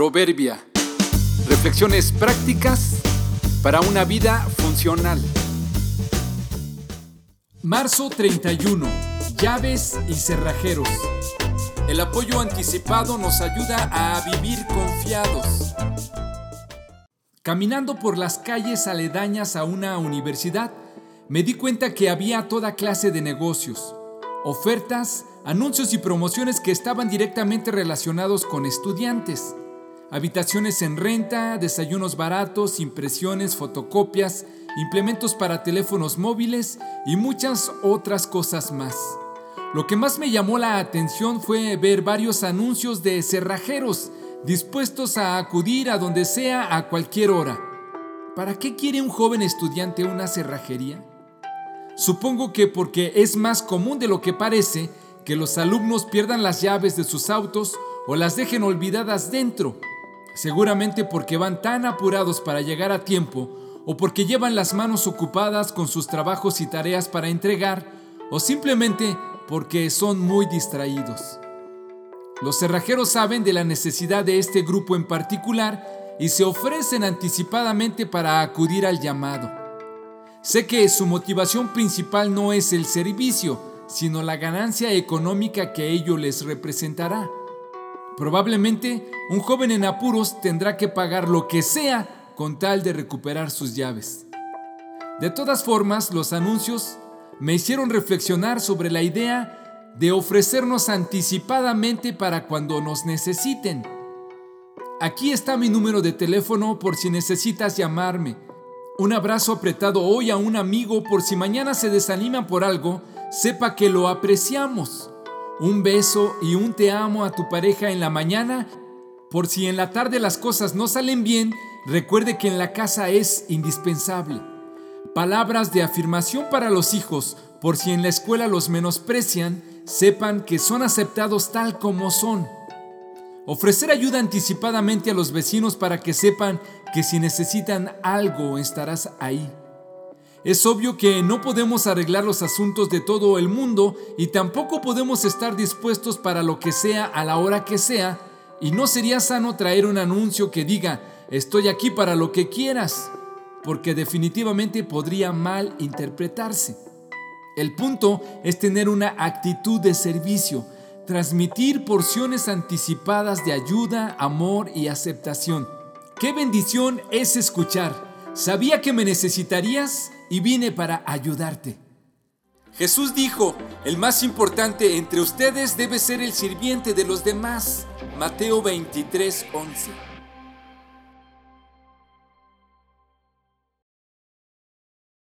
Proverbia. Reflexiones prácticas para una vida funcional. Marzo 31. Llaves y cerrajeros. El apoyo anticipado nos ayuda a vivir confiados. Caminando por las calles aledañas a una universidad, me di cuenta que había toda clase de negocios, ofertas, anuncios y promociones que estaban directamente relacionados con estudiantes habitaciones en renta, desayunos baratos, impresiones, fotocopias, implementos para teléfonos móviles y muchas otras cosas más. Lo que más me llamó la atención fue ver varios anuncios de cerrajeros dispuestos a acudir a donde sea a cualquier hora. ¿Para qué quiere un joven estudiante una cerrajería? Supongo que porque es más común de lo que parece que los alumnos pierdan las llaves de sus autos o las dejen olvidadas dentro seguramente porque van tan apurados para llegar a tiempo o porque llevan las manos ocupadas con sus trabajos y tareas para entregar o simplemente porque son muy distraídos. Los cerrajeros saben de la necesidad de este grupo en particular y se ofrecen anticipadamente para acudir al llamado. Sé que su motivación principal no es el servicio, sino la ganancia económica que ello les representará. Probablemente un joven en apuros tendrá que pagar lo que sea con tal de recuperar sus llaves. De todas formas, los anuncios me hicieron reflexionar sobre la idea de ofrecernos anticipadamente para cuando nos necesiten. Aquí está mi número de teléfono por si necesitas llamarme. Un abrazo apretado hoy a un amigo por si mañana se desanima por algo, sepa que lo apreciamos un beso y un te amo a tu pareja en la mañana, por si en la tarde las cosas no salen bien, recuerde que en la casa es indispensable. Palabras de afirmación para los hijos, por si en la escuela los menosprecian, sepan que son aceptados tal como son. Ofrecer ayuda anticipadamente a los vecinos para que sepan que si necesitan algo estarás ahí. Es obvio que no podemos arreglar los asuntos de todo el mundo y tampoco podemos estar dispuestos para lo que sea a la hora que sea y no sería sano traer un anuncio que diga estoy aquí para lo que quieras, porque definitivamente podría mal interpretarse. El punto es tener una actitud de servicio, transmitir porciones anticipadas de ayuda, amor y aceptación. Qué bendición es escuchar. Sabía que me necesitarías y vine para ayudarte. Jesús dijo, el más importante entre ustedes debe ser el sirviente de los demás. Mateo 23, 11.